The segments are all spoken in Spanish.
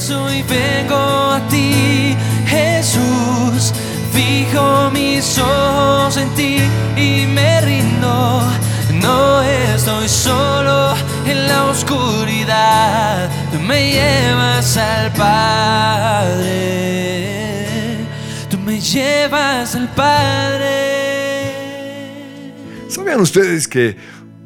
eso hoy vengo a ti, Jesús. Fijo mis ojos en ti y me rindo. No estoy solo en la oscuridad. Tú me llevas al Padre. Tú me llevas al Padre. ¿Sabían ustedes que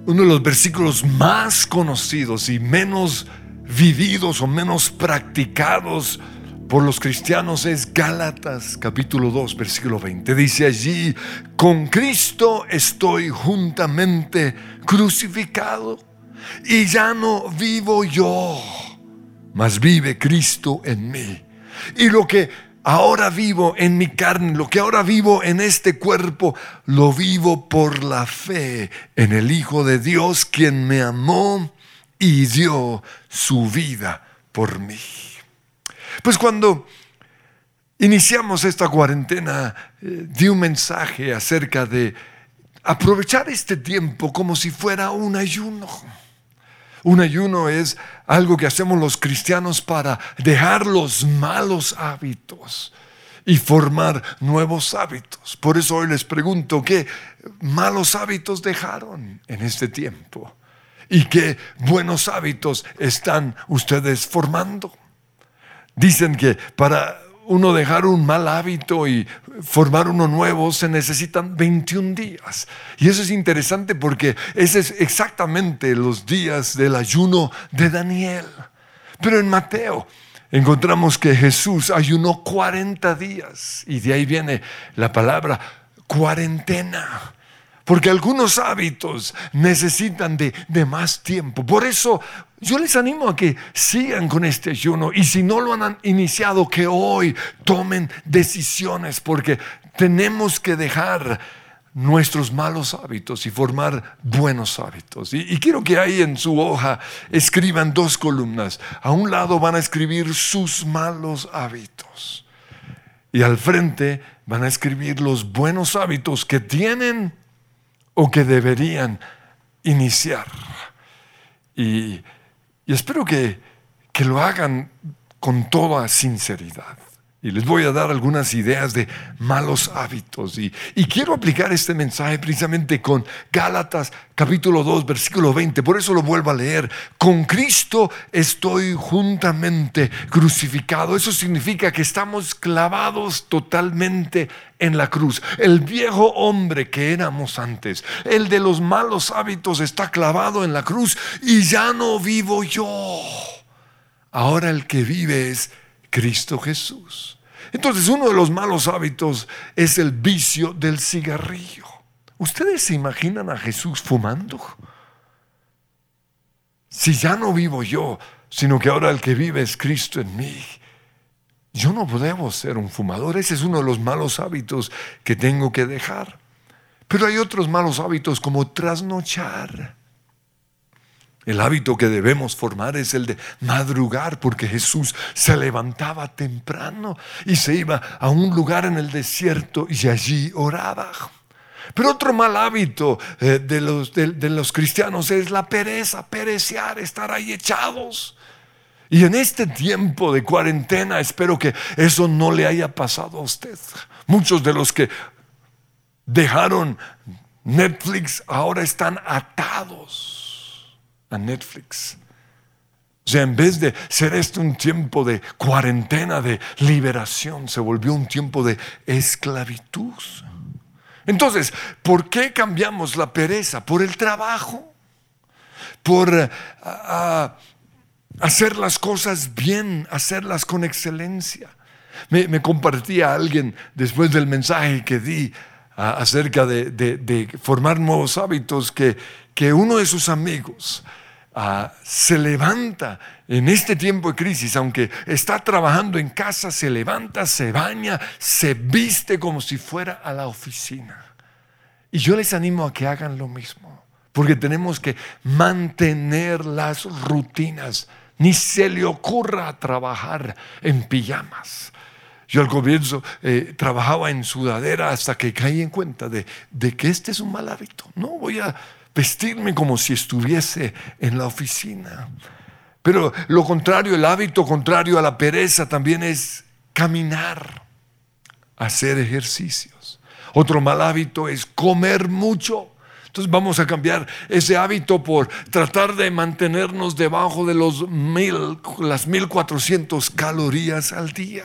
uno de los versículos más conocidos y menos vividos o menos practicados por los cristianos es Gálatas capítulo 2 versículo 20. Dice allí, con Cristo estoy juntamente crucificado y ya no vivo yo, mas vive Cristo en mí. Y lo que ahora vivo en mi carne, lo que ahora vivo en este cuerpo, lo vivo por la fe en el Hijo de Dios, quien me amó y dio su vida por mí. Pues cuando iniciamos esta cuarentena, eh, di un mensaje acerca de aprovechar este tiempo como si fuera un ayuno. Un ayuno es algo que hacemos los cristianos para dejar los malos hábitos y formar nuevos hábitos. Por eso hoy les pregunto, ¿qué malos hábitos dejaron en este tiempo? ¿Y qué buenos hábitos están ustedes formando? Dicen que para uno dejar un mal hábito y formar uno nuevo se necesitan 21 días. Y eso es interesante porque ese es exactamente los días del ayuno de Daniel. Pero en Mateo encontramos que Jesús ayunó 40 días y de ahí viene la palabra cuarentena. Porque algunos hábitos necesitan de, de, más tiempo. Por eso yo les animo a que sigan con este ayuno. Y si no lo han iniciado, que hoy tomen decisiones. Porque tenemos que dejar nuestros malos hábitos y formar buenos hábitos. Y, y, quiero que ahí en su hoja escriban dos columnas. A un lado van a escribir sus malos hábitos. Y al frente van a escribir los buenos hábitos que tienen o que deberían iniciar. Y, y espero que, que lo hagan con toda sinceridad. Y les voy a dar algunas ideas de malos hábitos. Y, y, quiero aplicar este mensaje precisamente con Gálatas capítulo 2, versículo 20. Por eso lo vuelvo a leer. Con Cristo estoy juntamente crucificado. Eso significa que estamos clavados totalmente en la cruz. El viejo hombre que éramos antes, el de los malos hábitos, está clavado en la cruz y ya no vivo yo. Ahora el que vive es Cristo Jesús. Entonces uno de los malos hábitos es el vicio del cigarrillo. ¿Ustedes se imaginan a Jesús fumando? Si ya no vivo yo, sino que ahora el que vive es Cristo en mí. Yo no debo ser un fumador. Ese es uno de los malos hábitos que tengo que dejar. Pero hay otros malos hábitos como trasnochar. El hábito que debemos formar es el de madrugar, porque Jesús se levantaba temprano y se iba a un lugar en el desierto y allí oraba. Pero otro mal hábito eh, de, los, de los cristianos es la pereza, perecear, estar ahí echados. Y en este tiempo de cuarentena espero que eso no le haya pasado a usted. Muchos de los que dejaron Netflix ahora están atados a Netflix. O sea, en vez de ser esto un tiempo de cuarentena, de liberación, se volvió un tiempo de esclavitud. Entonces, ¿por qué cambiamos la pereza? Por el trabajo, por eh, hacer las cosas bien, hacerlas con excelencia. Me, compartía alguien después del mensaje que di acerca de, formar nuevos hábitos que, que uno de sus amigos Ah, se levanta en este tiempo de crisis, aunque está trabajando en casa, se levanta, se baña, se viste como si fuera a la oficina. Y yo les animo a que hagan lo mismo, porque tenemos que mantener las rutinas. Ni se le ocurra trabajar en pijamas. Yo al comienzo eh, trabajaba en sudadera hasta que caí en cuenta de, de que este es un mal hábito. No voy a vestirme como si estuviese en la oficina. Pero lo contrario, el hábito contrario a la pereza también es caminar, hacer ejercicios. Otro mal hábito es comer mucho. Entonces vamos a cambiar ese hábito por tratar de mantenernos debajo de los mil, las 1400 calorías al día.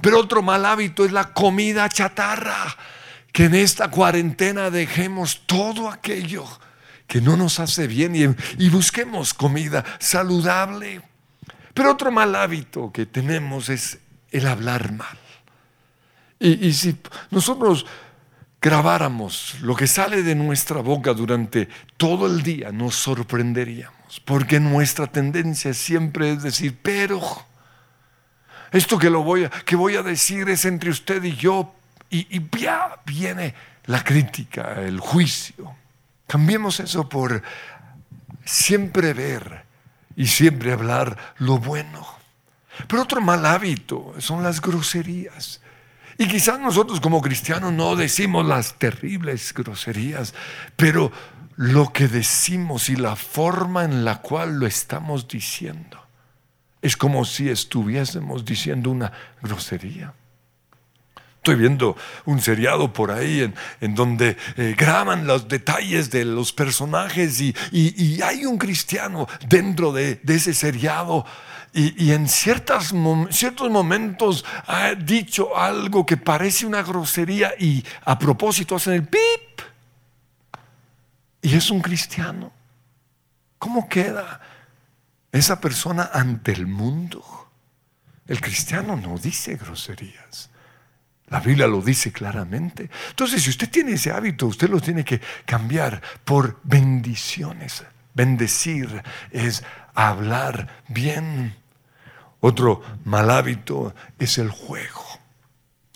Pero otro mal hábito es la comida chatarra. Que en esta cuarentena dejemos todo aquello que no nos hace bien y, busquemos comida saludable. Pero otro mal hábito que tenemos es el hablar mal. Y, y, si nosotros grabáramos lo que sale de nuestra boca durante todo el día, nos sorprenderíamos, porque nuestra tendencia siempre es decir, pero esto que, lo voy, a, que voy a decir es entre usted y yo, y, y ya viene la crítica, el juicio. Cambiemos eso por siempre ver y siempre hablar lo bueno. Pero otro mal hábito son las groserías. Y quizás nosotros como cristianos no decimos las terribles groserías, pero lo que decimos y la forma en la cual lo estamos diciendo es como si estuviésemos diciendo una grosería. Estoy viendo un seriado por ahí en, donde eh, graban los detalles de los personajes y, hay un cristiano dentro de, de ese seriado y, en ciertos momentos ha dicho algo que parece una grosería y a propósito hacen el pip. Y es un cristiano. ¿Cómo queda esa persona ante el mundo? El cristiano no dice groserías. La Biblia lo dice claramente. Entonces, si usted tiene ese hábito, usted lo tiene que cambiar por bendiciones. Bendecir es hablar bien. Otro mal hábito es el juego.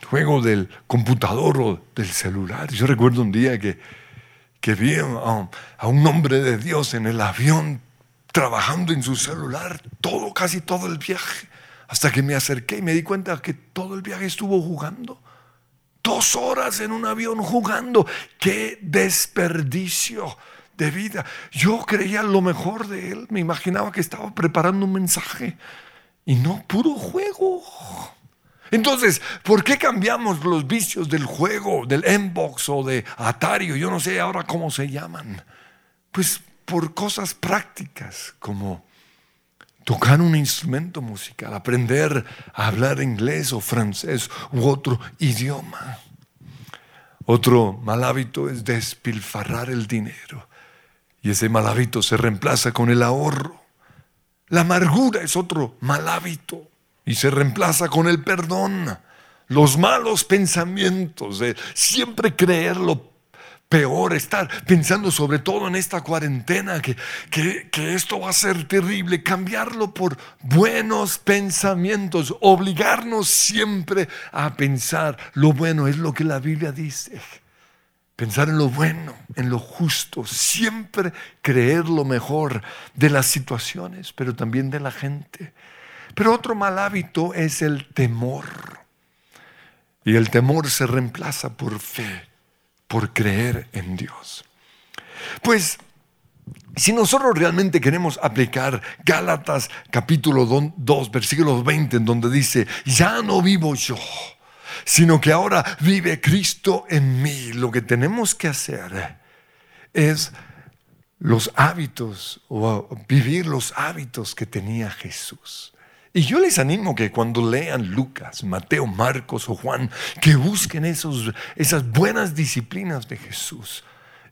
Juego del computador o del celular. Yo recuerdo un día que, que vi a, a un hombre de Dios en el avión trabajando en su celular todo, casi todo el viaje. Hasta que me acerqué y me di cuenta que todo el viaje estuvo jugando. Dos horas en un avión jugando. ¡Qué desperdicio! de vida. Yo creía lo mejor de él, me imaginaba que estaba preparando un mensaje y no puro juego. Entonces, ¿por qué cambiamos los vicios del juego, del Xbox o de Atari? Yo no sé ahora cómo se llaman. Pues por cosas prácticas como tocar un instrumento musical, aprender a hablar inglés o francés u otro idioma. Otro mal hábito es despilfarrar el dinero. Y ese mal hábito se reemplaza con el ahorro. La amargura es otro mal hábito y se reemplaza con el perdón. Los malos pensamientos de siempre creer lo peor, estar pensando sobre todo en esta cuarentena, que, que, esto va a ser terrible, cambiarlo por buenos pensamientos, obligarnos siempre a pensar lo bueno, es lo que la Biblia dice. Pensar en lo bueno, en lo justo, siempre creer lo mejor de las situaciones, pero también de la gente. Pero otro mal hábito es el temor. Y el temor se reemplaza por fe, por creer en Dios. Pues si nosotros realmente queremos aplicar Gálatas capítulo 2, versículo 20, en donde dice, ya no vivo yo sino que ahora vive Cristo en mí. Lo que tenemos que hacer es los hábitos o vivir los hábitos que tenía Jesús. Y yo les animo que cuando lean Lucas, Mateo, Marcos o Juan, que busquen esos, esas buenas disciplinas de Jesús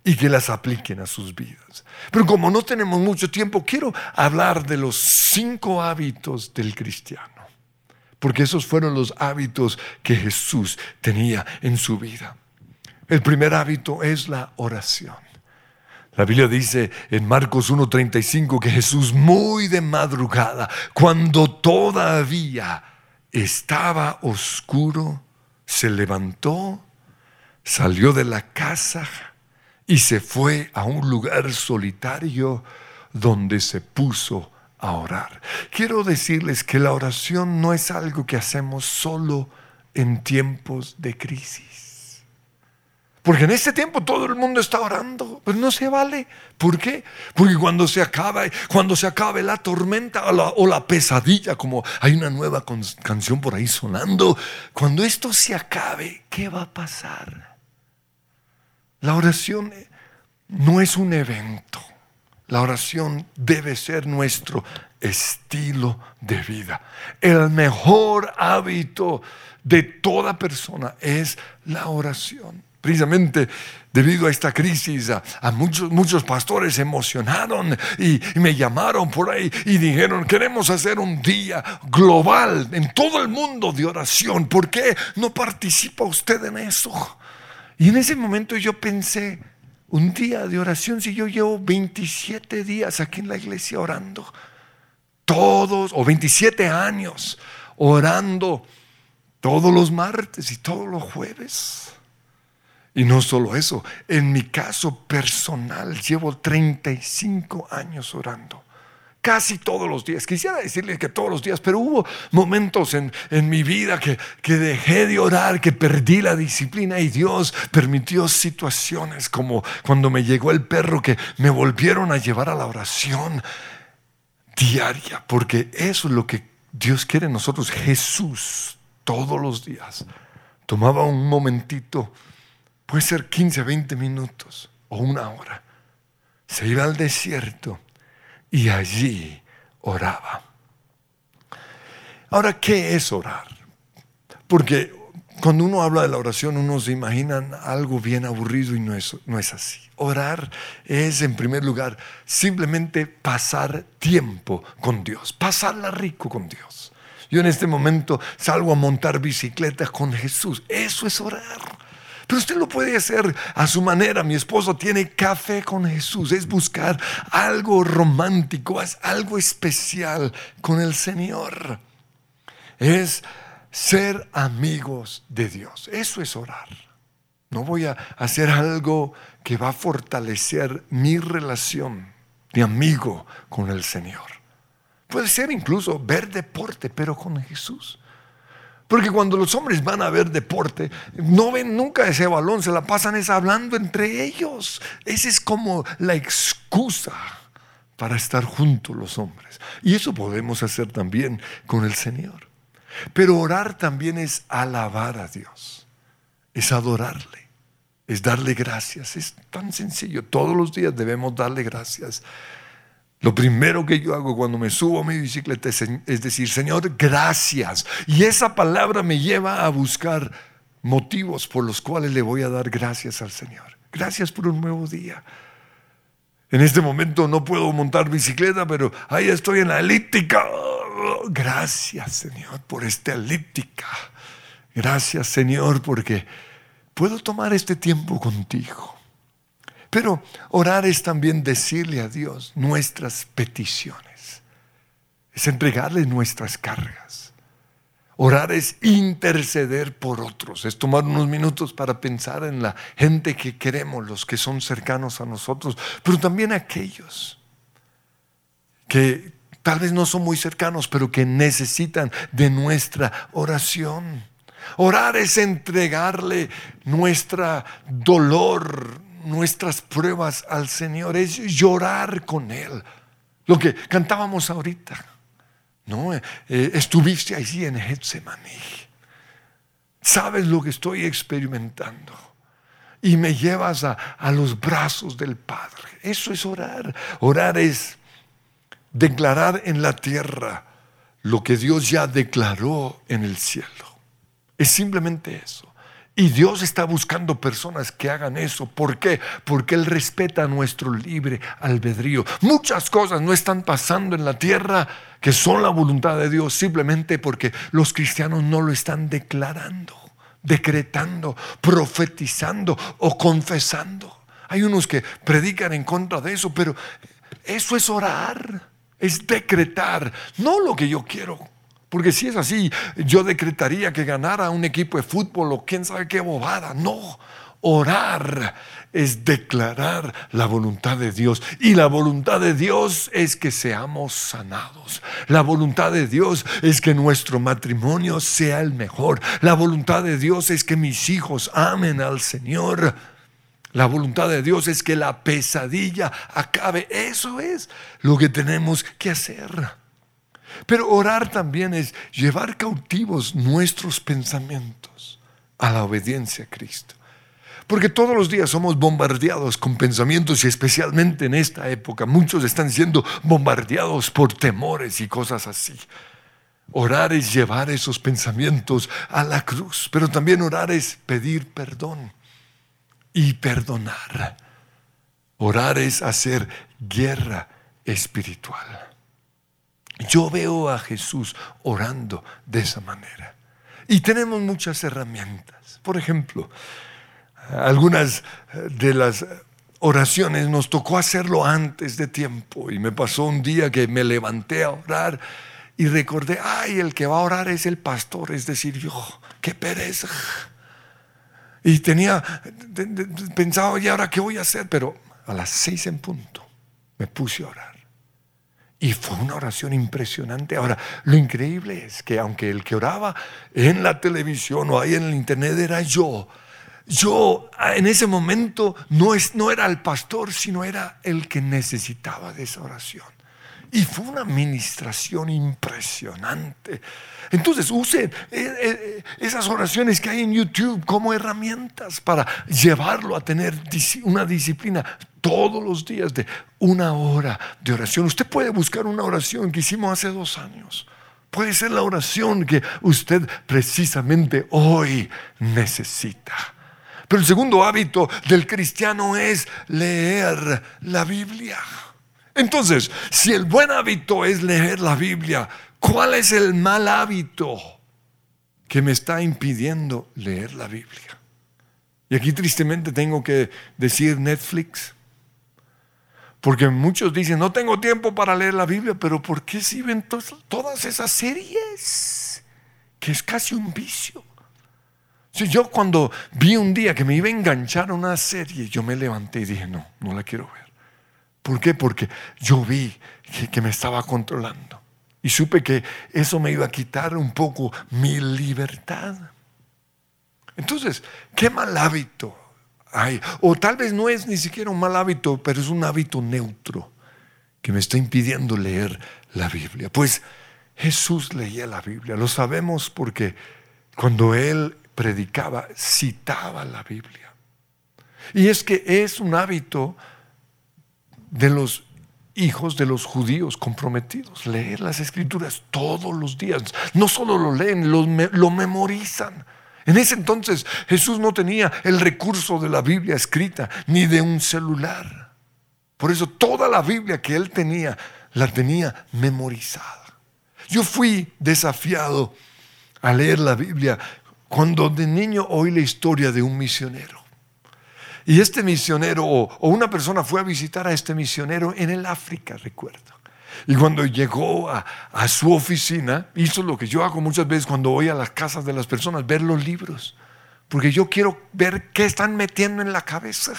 y que las apliquen a sus vidas. Pero como no tenemos mucho tiempo, quiero hablar de los cinco hábitos del cristiano porque esos fueron los hábitos que Jesús tenía en su vida. El primer hábito es la oración. La Biblia dice en Marcos 1:35 que Jesús muy de madrugada, cuando todavía estaba oscuro, se levantó, salió de la casa y se fue a un lugar solitario donde se puso a orar. Quiero decirles que la oración no es algo que hacemos solo en tiempos de crisis. Porque en este tiempo todo el mundo está orando, pero no se vale. ¿Por qué? Porque cuando se acabe, cuando se acabe la tormenta o la, pesadilla, como hay una nueva canción por ahí sonando, cuando esto se acabe, ¿qué va a pasar? La oración no es un evento. La oración debe ser nuestro estilo de vida. El mejor hábito de toda persona es la oración. Precisamente debido a esta crisis, a, muchos, muchos pastores se emocionaron y, me llamaron por ahí y dijeron, queremos hacer un día global en todo el mundo de oración. ¿Por qué no participa usted en eso? Y en ese momento yo pensé, un día de oración, si yo llevo 27 días aquí en la iglesia orando, todos, o 27 años orando todos los martes y todos los jueves. Y no solo eso, en mi caso personal llevo 35 años orando. Casi todos los días. Quisiera decirle que todos los días, pero hubo momentos en, mi vida que, que dejé de orar, que perdí la disciplina y Dios permitió situaciones como cuando me llegó el perro que me volvieron a llevar a la oración diaria, porque eso es lo que Dios quiere en nosotros. Jesús todos los días tomaba un momentito Puede ser 15, 20 minutos o una hora. Se iba al desierto y allí oraba. Ahora, ¿qué es orar? Porque cuando uno habla de la oración, uno se imagina algo bien aburrido y no es, no es así. Orar es, en primer lugar, simplemente pasar tiempo con Dios, pasarla rico con Dios. Yo en este momento salgo a montar bicicletas con Jesús. Eso es orar. Pero usted lo puede hacer a su manera. Mi esposo tiene café con Jesús. Es buscar algo romántico, es algo especial con el Señor. Es ser amigos de Dios. Eso es orar. No voy a hacer algo que va a fortalecer mi relación de amigo con el Señor. Puede ser incluso ver deporte, pero con Jesús. Porque cuando los hombres van a ver deporte, no ven nunca ese balón, se la pasan es hablando entre ellos. Esa es como la excusa para estar juntos los hombres. Y eso podemos hacer también con el Señor. Pero orar también es alabar a Dios, es adorarle, es darle gracias. Es tan sencillo. Todos los días debemos darle gracias lo primero que yo hago cuando me subo a mi bicicleta es, decir, Señor, gracias. Y esa palabra me lleva a buscar motivos por los cuales le voy a dar gracias al Señor. Gracias por un nuevo día. En este momento no puedo montar bicicleta, pero ahí estoy en la elíptica. Gracias, Señor, por esta elíptica. Gracias, Señor, porque puedo tomar este tiempo contigo. Pero orar es también decirle a Dios nuestras peticiones. Es entregarle nuestras cargas. Orar es interceder por otros, es tomar unos minutos para pensar en la gente que queremos, los que son cercanos a nosotros, pero también aquellos que tal vez no son muy cercanos, pero que necesitan de nuestra oración. Orar es entregarle nuestra dolor, nuestras pruebas al Señor, es llorar con Él. Lo que cantábamos ahorita, ¿no? Eh, estuviste allí en Getsemaní. Sabes lo que estoy experimentando. Y me llevas a, a los brazos del Padre. Eso es orar. Orar es declarar en la tierra lo que Dios ya declaró en el cielo. Es simplemente eso. Y Dios está buscando personas que hagan eso. ¿Por qué? Porque Él respeta nuestro libre albedrío. Muchas cosas no están pasando en la tierra que son la voluntad de Dios simplemente porque los cristianos no lo están declarando, decretando, profetizando o confesando. Hay unos que predican en contra de eso, pero eso es orar, es decretar, no lo que yo quiero porque si es así, yo decretaría que ganara un equipo de fútbol o quién sabe qué bobada. No, orar es declarar la voluntad de Dios. Y la voluntad de Dios es que seamos sanados. La voluntad de Dios es que nuestro matrimonio sea el mejor. La voluntad de Dios es que mis hijos amen al Señor. La voluntad de Dios es que la pesadilla acabe. Eso es lo que tenemos que hacer. Pero orar también es llevar cautivos nuestros pensamientos a la obediencia a Cristo. Porque todos los días somos bombardeados con pensamientos y especialmente en esta época muchos están siendo bombardeados por temores y cosas así. Orar es llevar esos pensamientos a la cruz, pero también orar es pedir perdón y perdonar. Orar es hacer guerra espiritual. Yo veo a Jesús orando de esa manera. Y tenemos muchas herramientas. Por ejemplo, algunas de las oraciones nos tocó hacerlo antes de tiempo. Y me pasó un día que me levanté a orar y recordé, ay, el que va a orar es el pastor, es decir, yo, qué pereza. Y tenía, pensaba, ¿y ahora qué voy a hacer? Pero a las seis en punto me puse a orar. Y fue una oración impresionante. Ahora, lo increíble es que aunque el que oraba en la televisión o ahí en el internet era yo, yo en ese momento no, es, no era el pastor, sino era el que necesitaba de esa oración. Y fue una administración impresionante. Entonces usen eh, eh, esas oraciones que hay en YouTube como herramientas para llevarlo a tener una disciplina todos los días de una hora de oración. Usted puede buscar una oración que hicimos hace dos años. Puede ser la oración que usted precisamente hoy necesita. Pero el segundo hábito del cristiano es leer la Biblia. Entonces, si el buen hábito es leer la Biblia, ¿cuál es el mal hábito que me está impidiendo leer la Biblia? Y aquí tristemente tengo que decir Netflix. Porque muchos dicen, no tengo tiempo para leer la Biblia, pero ¿por qué si ven todas esas series? Que es casi un vicio. Si yo cuando vi un día que me iba a enganchar a una serie, yo me levanté y dije, no, no la quiero ver. ¿Por qué? Porque yo vi que, me estaba controlando. Y supe que eso me iba a quitar un poco mi libertad. Entonces, ¿qué mal hábito O tal vez no es ni siquiera un mal hábito, pero es un hábito neutro que me está impidiendo leer la Biblia. Pues Jesús leía la Biblia, lo sabemos porque cuando él predicaba, citaba la Biblia. Y es que es un hábito de los hijos de los judíos comprometidos, leer las escrituras todos los días. No solo lo leen, lo, memorizan. En ese entonces Jesús no tenía el recurso de la Biblia escrita ni de un celular. Por eso toda la Biblia que él tenía la tenía memorizada. Yo fui desafiado a leer la Biblia cuando de niño oí la historia de un misionero. Y este misionero o, una persona fue a visitar a este misionero en el África, recuerdo. Y cuando llegó a, su oficina, hizo lo que yo hago muchas veces cuando voy a las casas de las personas, ver los libros. Porque yo quiero ver qué están metiendo en la cabeza.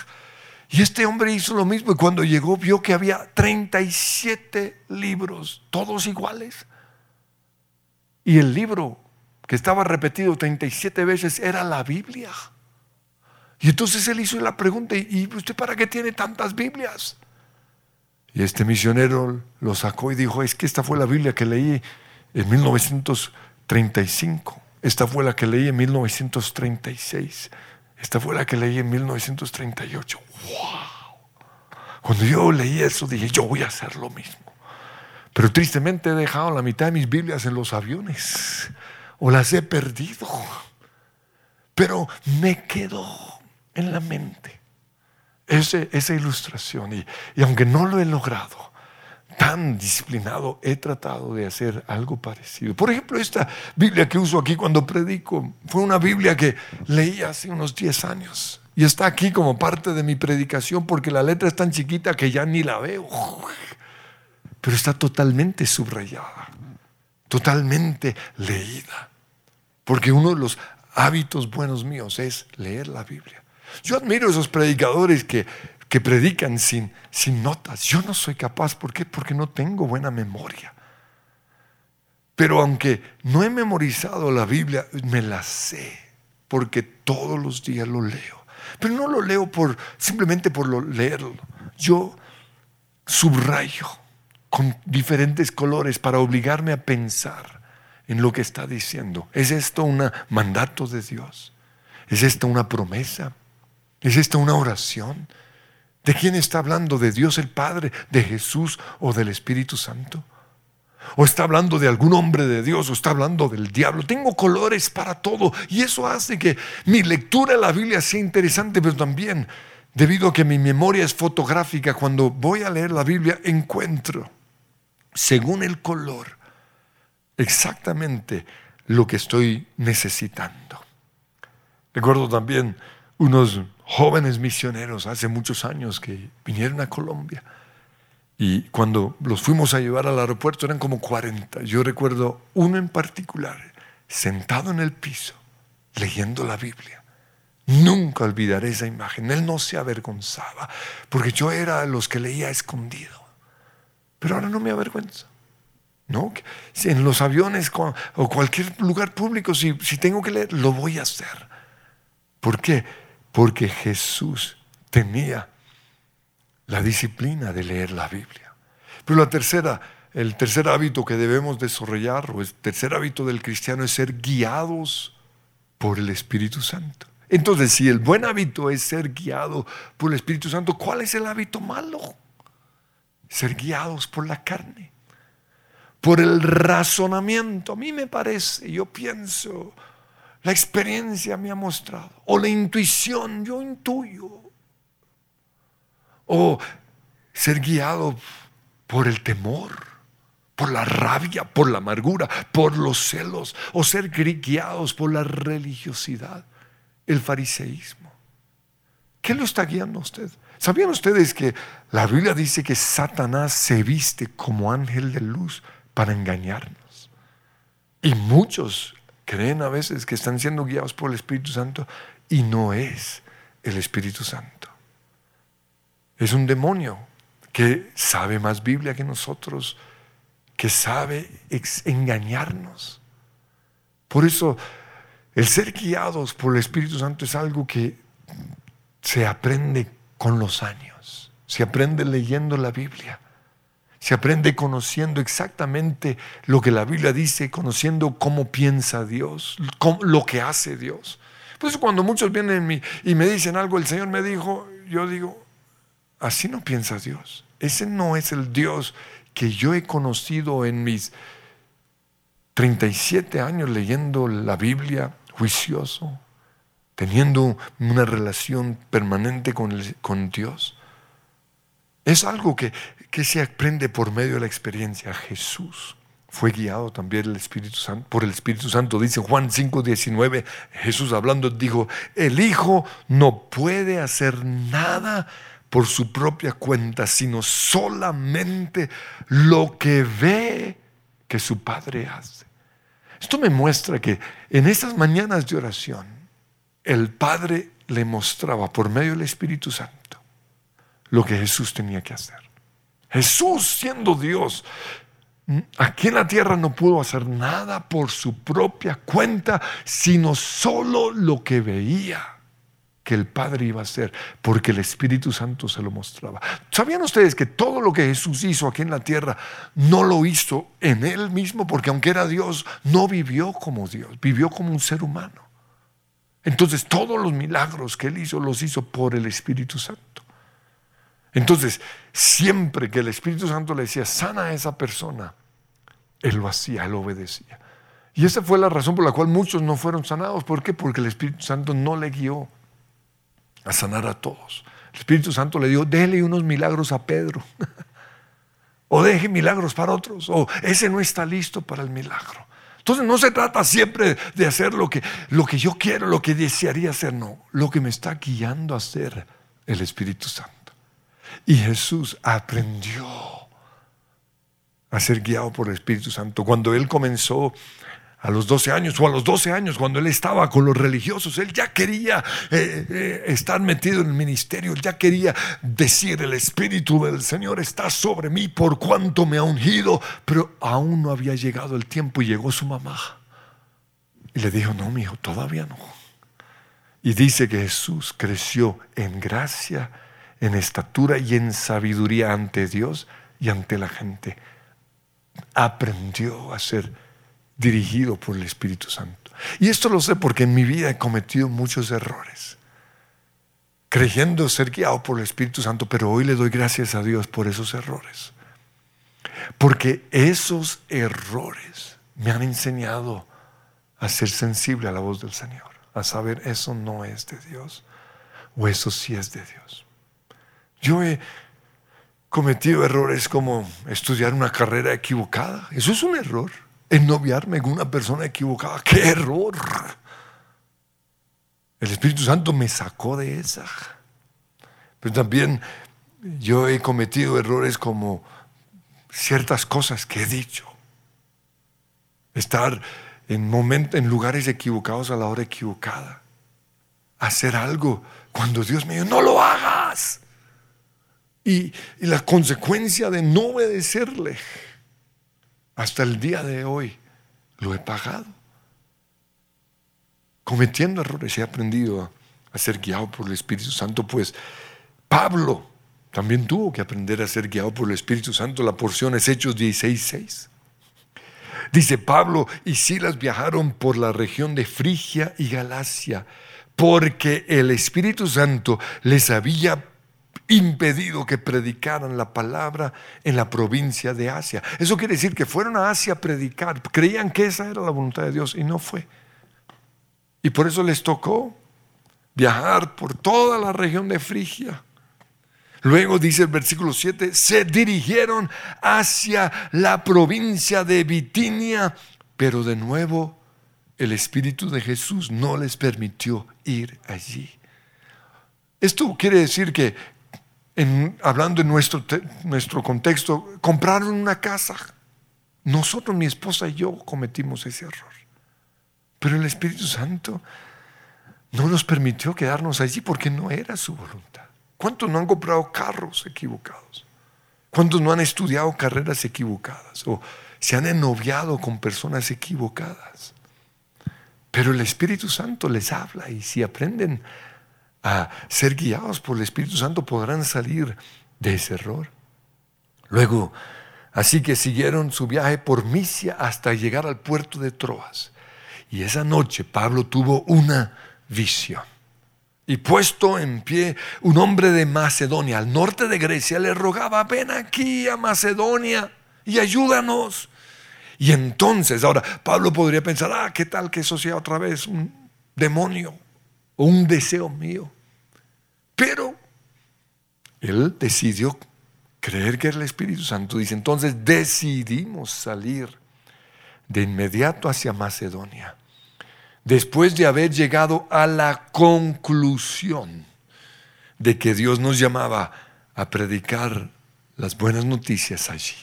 Y este hombre hizo lo mismo y cuando llegó vio que había 37 libros, todos iguales. Y el libro que estaba repetido 37 veces era la Biblia. Y entonces él hizo la pregunta, ¿y usted para qué tiene tantas Biblias? Y este misionero lo sacó y dijo, es que esta fue la Biblia que leí en 1935, esta fue la que leí en 1936, esta fue la que leí en 1938. ¡Wow! Cuando yo leí eso dije, yo voy a hacer lo mismo. Pero tristemente he dejado la mitad de mis Biblias en los aviones o las he perdido. Pero me quedó en la mente esa ilustración. Y, y aunque no lo he logrado, tan disciplinado, he tratado de hacer algo parecido. Por ejemplo, esta Biblia que uso aquí cuando predico fue una Biblia que leí hace unos 10 años. Y está aquí como parte de mi predicación porque la letra es tan chiquita que ya ni la veo. Pero está totalmente subrayada, totalmente leída. Porque uno de los hábitos buenos míos es leer la Biblia. Yo admiro esos predicadores que, que predican sin, sin notas. Yo no soy capaz. ¿Por qué? Porque no tengo buena memoria. Pero aunque no he memorizado la Biblia, me la sé, porque todos los días lo leo. Pero no lo leo por, simplemente por lo, leerlo. Yo subrayo con diferentes colores para obligarme a pensar en lo que está diciendo. ¿Es esto un mandato de Dios? ¿Es esta una promesa? ¿Es esta una oración? ¿De quién está hablando? ¿De Dios el Padre, de Jesús o del Espíritu Santo? ¿O está hablando de algún hombre de Dios o está hablando del diablo? Tengo colores para todo y eso hace que mi lectura de la Biblia sea interesante, pero también debido a que mi memoria es fotográfica, cuando voy a leer la Biblia encuentro, según el color, exactamente lo que estoy necesitando. Recuerdo también unos jóvenes misioneros hace muchos años que vinieron a Colombia. Y cuando los fuimos a llevar al aeropuerto eran como 40. Yo recuerdo uno en particular, sentado en el piso, leyendo la Biblia. Nunca olvidaré esa imagen. Él no se avergonzaba, porque yo era de los que leía escondido. Pero ahora no me avergüenza. ¿No? En los aviones o cualquier lugar público, si, si tengo que leer, lo voy a hacer. ¿Por qué? Porque Jesús tenía la disciplina de leer la Biblia. Pero la tercera, el tercer hábito que debemos desarrollar, o el tercer hábito del cristiano es ser guiados por el Espíritu Santo. Entonces, si el buen hábito es ser guiado por el Espíritu Santo, ¿cuál es el hábito malo? Ser guiados por la carne, por el razonamiento. A mí me parece, yo pienso, la experiencia me ha mostrado, o la intuición, yo intuyo, o ser guiado por el temor, por la rabia, por la amargura, por los celos, o ser guiados por la religiosidad, el fariseísmo. ¿Qué lo está guiando a usted? ¿Sabían ustedes que la Biblia dice que Satanás se viste como ángel de luz para engañarnos? Y muchos creen a veces que están siendo guiados por el Espíritu Santo y no es el Espíritu Santo. Es un demonio que sabe más Biblia que nosotros, que sabe engañarnos. Por eso el ser guiados por el Espíritu Santo es algo que se aprende con los años, se aprende leyendo la Biblia. Se aprende conociendo exactamente lo que la Biblia dice, conociendo cómo piensa Dios, lo que hace Dios. Pues cuando muchos vienen y me dicen algo, el Señor me dijo, yo digo, así no piensa Dios. Ese no es el Dios que yo he conocido en mis 37 años leyendo la Biblia, juicioso, teniendo una relación permanente con Dios. Es algo que, se aprende por medio de la experiencia. Jesús fue guiado también el Espíritu Santo, por el Espíritu Santo. Dice Juan 5:19, Jesús hablando dijo, el Hijo no puede hacer nada por su propia cuenta, sino solamente lo que ve que su Padre hace. Esto me muestra que en esas mañanas de oración, el Padre le mostraba por medio del Espíritu Santo lo que Jesús tenía que hacer. Jesús siendo Dios, aquí en la tierra no pudo hacer nada por su propia cuenta, sino solo lo que veía que el Padre iba a hacer, porque el Espíritu Santo se lo mostraba. ¿Sabían ustedes que todo lo que Jesús hizo aquí en la tierra no lo hizo en Él mismo? Porque aunque era Dios, no vivió como Dios, vivió como un ser humano. Entonces todos los milagros que Él hizo los hizo por el Espíritu Santo. Entonces, siempre que el Espíritu Santo le decía, sana a esa persona, él lo hacía, él obedecía. Y esa fue la razón por la cual muchos no fueron sanados. ¿Por qué? Porque el Espíritu Santo no le guió a sanar a todos. El Espíritu Santo le dio, déle unos milagros a Pedro. o deje milagros para otros. O ese no está listo para el milagro. Entonces no se trata siempre de hacer lo que, lo que yo quiero, lo que desearía hacer. No, lo que me está guiando a hacer el Espíritu Santo. Y Jesús aprendió a ser guiado por el Espíritu Santo. Cuando Él comenzó a los 12 años o a los 12 años, cuando Él estaba con los religiosos, Él ya quería eh, eh, estar metido en el ministerio, Él ya quería decir, el Espíritu del Señor está sobre mí por cuanto me ha ungido, pero aún no había llegado el tiempo y llegó su mamá. Y le dijo, no, mi hijo, todavía no. Y dice que Jesús creció en gracia, en estatura y en sabiduría ante Dios y ante la gente. Aprendió a ser dirigido por el Espíritu Santo. Y esto lo sé porque en mi vida he cometido muchos errores, creyendo ser guiado por el Espíritu Santo, pero hoy le doy gracias a Dios por esos errores. Porque esos errores me han enseñado a ser sensible a la voz del Señor a saber eso no es de Dios o eso sí es de Dios. Yo he cometido errores como estudiar una carrera equivocada. Eso es un error. Ennoviarme con una persona equivocada. ¡Qué error! El Espíritu Santo me sacó de esa. Pero también yo he cometido errores como ciertas cosas que he dicho. Estar en, momentos, en lugares equivocados a la hora equivocada. Hacer algo cuando Dios me dijo, no lo hagas. Y, la consecuencia de no obedecerle, hasta el día de hoy, lo he pagado. Cometiendo errores he aprendido a ser guiado por el Espíritu Santo, pues Pablo también tuvo que aprender a ser guiado por el Espíritu Santo. La porción es Hechos 16.6. Dice Pablo y Silas viajaron por la región de Frigia y Galacia porque el Espíritu Santo les había impedido que predicaran la palabra en la provincia de Asia. Eso quiere decir que fueron a Asia a predicar, creían que esa era la voluntad de Dios y no fue. Y por eso les tocó viajar por toda la región de Frigia Luego dice el versículo 7, se dirigieron hacia la provincia de Bitinia, pero de nuevo el Espíritu de Jesús no les permitió ir allí. Esto quiere decir que, hablando en nuestro, nuestro contexto, compraron una casa. Nosotros, mi esposa y yo, cometimos ese error. Pero el Espíritu Santo no nos permitió quedarnos allí porque no era su voluntad. ¿Cuántos no han comprado carros equivocados? ¿Cuántos no han estudiado carreras equivocadas? O se han ennoviado con personas equivocadas. Pero el Espíritu Santo les habla y si aprenden a ser guiados por el Espíritu Santo podrán salir de ese error. Luego, así que siguieron su viaje por Misia hasta llegar al puerto de Troas. Y esa noche Pablo tuvo una visión. Y puesto en pie, un hombre de Macedonia, al norte de Grecia, le rogaba, ven aquí a Macedonia y ayúdanos. Y entonces, ahora, Pablo podría pensar, ah, ¿qué tal que eso sea otra vez un demonio o un deseo mío? Pero él decidió creer que era el Espíritu Santo. Dice, entonces decidimos salir de inmediato hacia Macedonia después de haber llegado a la conclusión de que Dios nos llamaba a predicar las buenas noticias allí.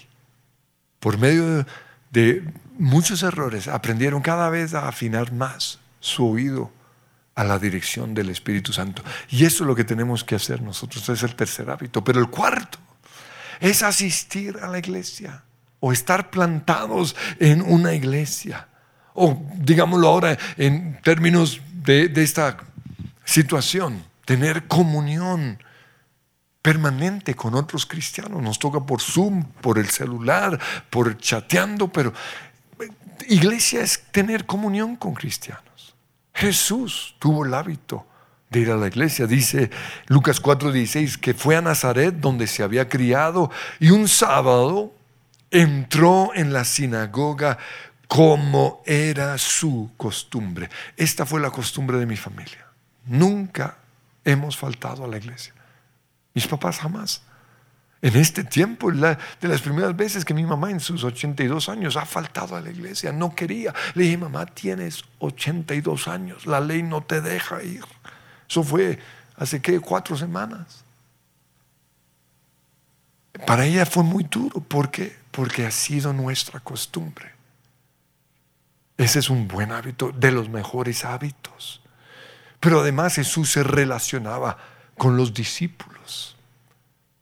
Por medio de, muchos errores, aprendieron cada vez a afinar más su oído a la dirección del Espíritu Santo. Y eso es lo que tenemos que hacer nosotros, es el tercer hábito. Pero el cuarto es asistir a la iglesia o estar plantados en una iglesia o digámoslo ahora en términos de, esta situación, tener comunión permanente con otros cristianos. Nos toca por Zoom, por el celular, por chateando, pero iglesia es tener comunión con cristianos. Jesús tuvo el hábito de ir a la iglesia. Dice Lucas 4:16 que fue a Nazaret donde se había criado y un sábado entró en la sinagoga como era su costumbre. Esta fue la costumbre de mi familia. Nunca hemos faltado a la iglesia. Mis papás jamás. En este tiempo, de las primeras veces que mi mamá en sus 82 años ha faltado a la iglesia, no quería. Le dije, mamá, tienes 82 años, la ley no te deja ir. Eso fue hace que cuatro semanas. Para ella fue muy duro. ¿Por qué? Porque ha sido nuestra costumbre. Ese es un buen hábito, de los mejores hábitos. Pero además Jesús se relacionaba con los discípulos.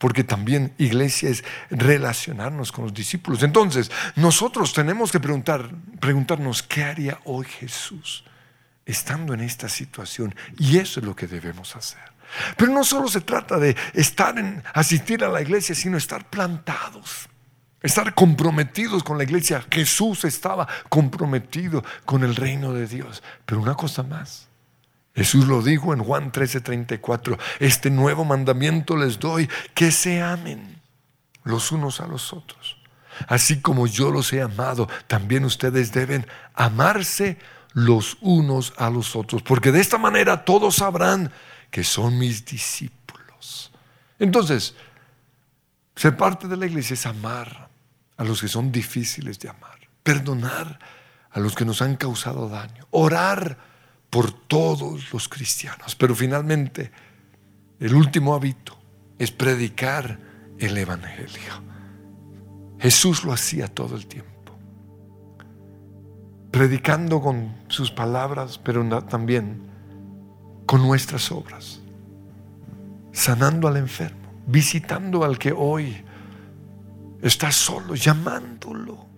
Porque también iglesia es relacionarnos con los discípulos. Entonces, nosotros tenemos que preguntar, preguntarnos, ¿qué haría hoy Jesús estando en esta situación. Y eso es lo que debemos hacer. Pero no solo se trata de estar en, asistir a la iglesia, sino estar plantados, estar comprometidos con la iglesia. Jesús estaba comprometido con el reino de Dios. Pero una cosa más. Jesús lo dijo en Juan 13:34, este nuevo mandamiento les doy, que se amen los unos a los otros. Así como yo los he amado, también ustedes deben amarse los unos a los otros, porque de esta manera todos sabrán que son mis discípulos. Entonces, ser parte de la iglesia es amar a los que son difíciles de amar, perdonar a los que nos han causado daño, orar por todos los cristianos. Pero finalmente, el último hábito es predicar el Evangelio. Jesús lo hacía todo el tiempo predicando con sus palabras, pero también con nuestras obras, sanando al enfermo, visitando al que hoy está solo, llamándolo.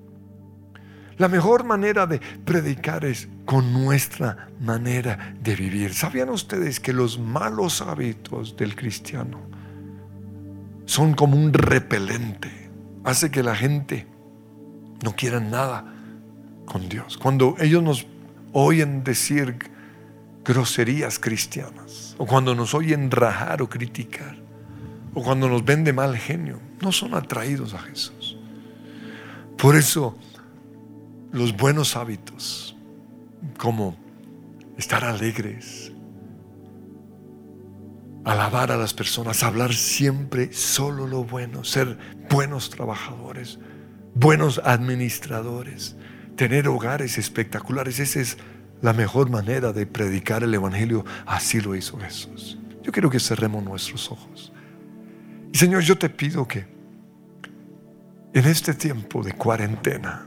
La mejor manera de predicar es con nuestra manera de vivir. ¿Sabían ustedes que los malos hábitos del cristiano son como un repelente? Hace que la gente no quiera nada con Dios. Cuando ellos nos oyen decir groserías cristianas, o cuando nos oyen rajar o criticar, o cuando nos ven de mal genio, no son atraídos a Jesús. Por eso, los buenos hábitos, como estar alegres, alabar a las personas, hablar siempre solo lo bueno, ser buenos trabajadores, buenos administradores, tener hogares espectaculares. Esa es la mejor manera de predicar el Evangelio. Así lo hizo Jesús. Yo quiero que cerremos nuestros ojos. Y Señor, yo te pido que en este tiempo de cuarentena,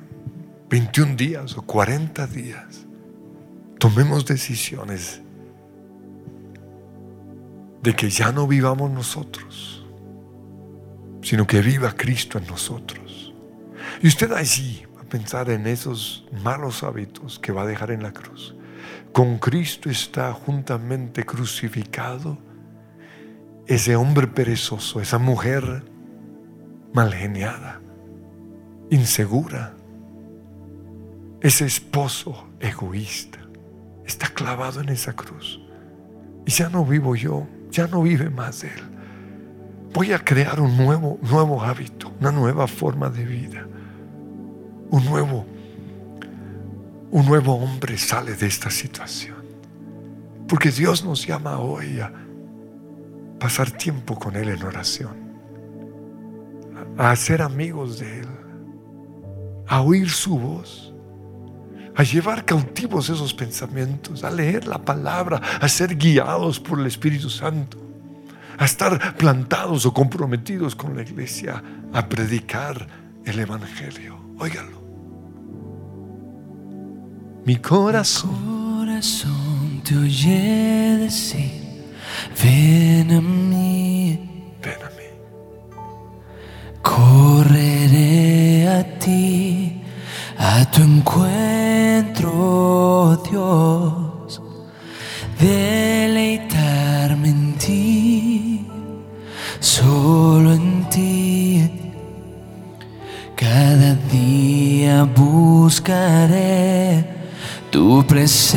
21 días o 40 días, tomemos decisiones de que ya no vivamos nosotros, sino que viva Cristo en nosotros. Y usted allí, pensar en esos malos hábitos que va a dejar en la cruz. Con Cristo está juntamente crucificado ese hombre perezoso, esa mujer malgeniada, insegura, ese esposo egoísta. Está clavado en esa cruz. Y ya no vivo yo, ya no vive más él. Voy a crear un nuevo, nuevo hábito, una nueva forma de vida un nuevo, un nuevo hombre sale de esta situación. Porque Dios nos llama hoy a pasar tiempo con Él en oración, a ser amigos de Él, a oír su voz, a llevar cautivos esos pensamientos, a leer la palabra, a ser guiados por el Espíritu Santo, a estar plantados o comprometidos con la iglesia, a predicar el Evangelio. Óigalo. Mi corazón, corazón te oye decir, ven a mí. Ven a mí. Correré a ti, a tu encuentro, buscaré tu presencia.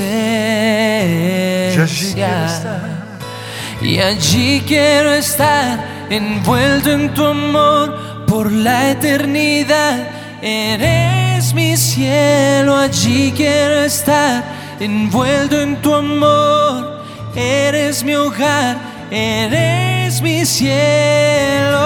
Y allí quiero estar, envuelto en tu amor por la eternidad. Eres mi cielo, allí quiero estar, envuelto en tu amor. Eres mi hogar, eres mi cielo.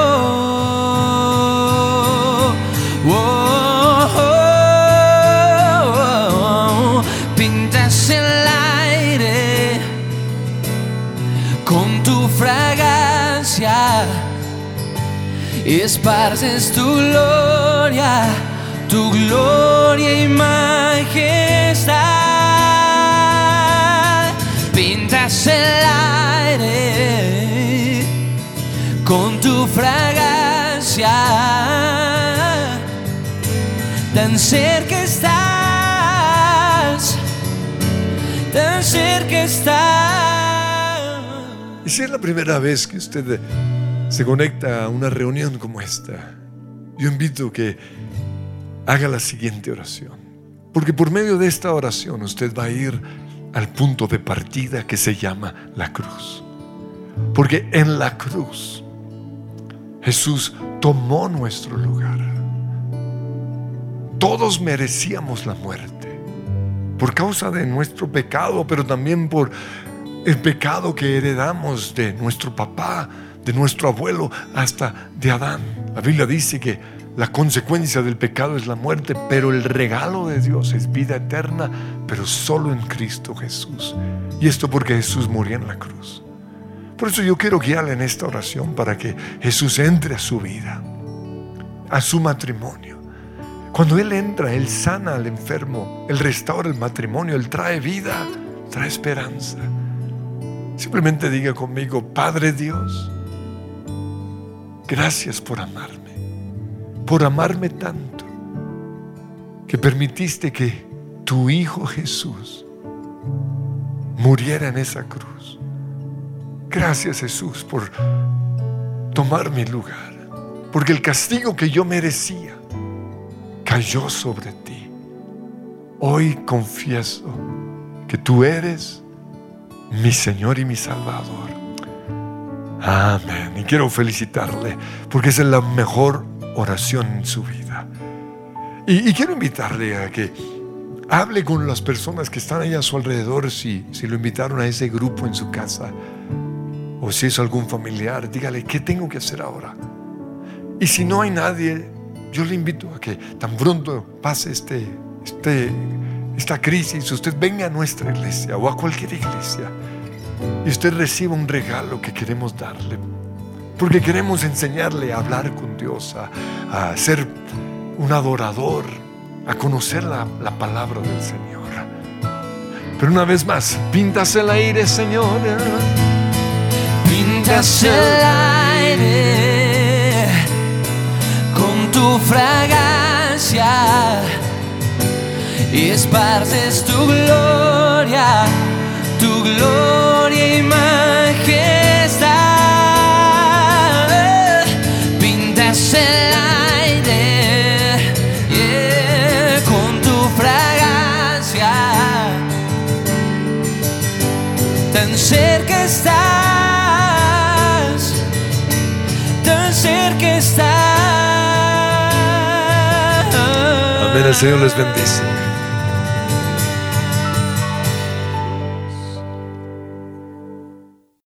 Esparces tu gloria, tu gloria y majestad. Pintas el aire con tu fragancia, tan cerca estás, tan cerca está. Y si es la primera vez que usted se conecta a una reunión como esta, yo invito que haga la siguiente oración. Porque por medio de esta oración usted va a ir al punto de partida que se llama la cruz. Porque en la cruz Jesús tomó nuestro lugar. Todos merecíamos la muerte por causa de nuestro pecado, pero también por el pecado que heredamos de nuestro papá, de nuestro abuelo, hasta de Adán. La Biblia dice que la consecuencia del pecado es la muerte, pero el regalo de Dios es vida eterna, pero solo en Cristo Jesús. Y esto porque Jesús murió en la cruz. Por eso yo quiero guiarle en esta oración para que Jesús entre a su vida, a su matrimonio. Cuando Él entra, Él sana al enfermo, Él restaura el matrimonio, Él trae vida, trae esperanza. Simplemente diga conmigo, Padre Dios, gracias por amarme por amarme tanto, que permitiste que tu Hijo Jesús muriera en esa cruz. Gracias Jesús por tomar mi lugar, porque el castigo que yo merecía cayó sobre ti. Hoy confieso que tú eres mi Señor y mi Salvador. Amén. Y quiero felicitarle porque es la mejor oración en su vida. Y, quiero invitarle a que hable con las personas que están ahí a su alrededor, si, si lo invitaron a ese grupo en su casa, o si es algún familiar, dígale, ¿qué tengo que hacer ahora? Y si no hay nadie, yo le invito a que tan pronto pase este, este, esta crisis, usted venga a nuestra iglesia o a cualquier iglesia y usted reciba un regalo que queremos darle porque queremos enseñarle a hablar con Dios, a, ser un adorador, a conocer la, la, palabra del Señor. Pero una vez más, pintas el aire, Señor. Pintas el aire con tu fragancia y esparces tu gloria, tu gloria el Señor les bendice.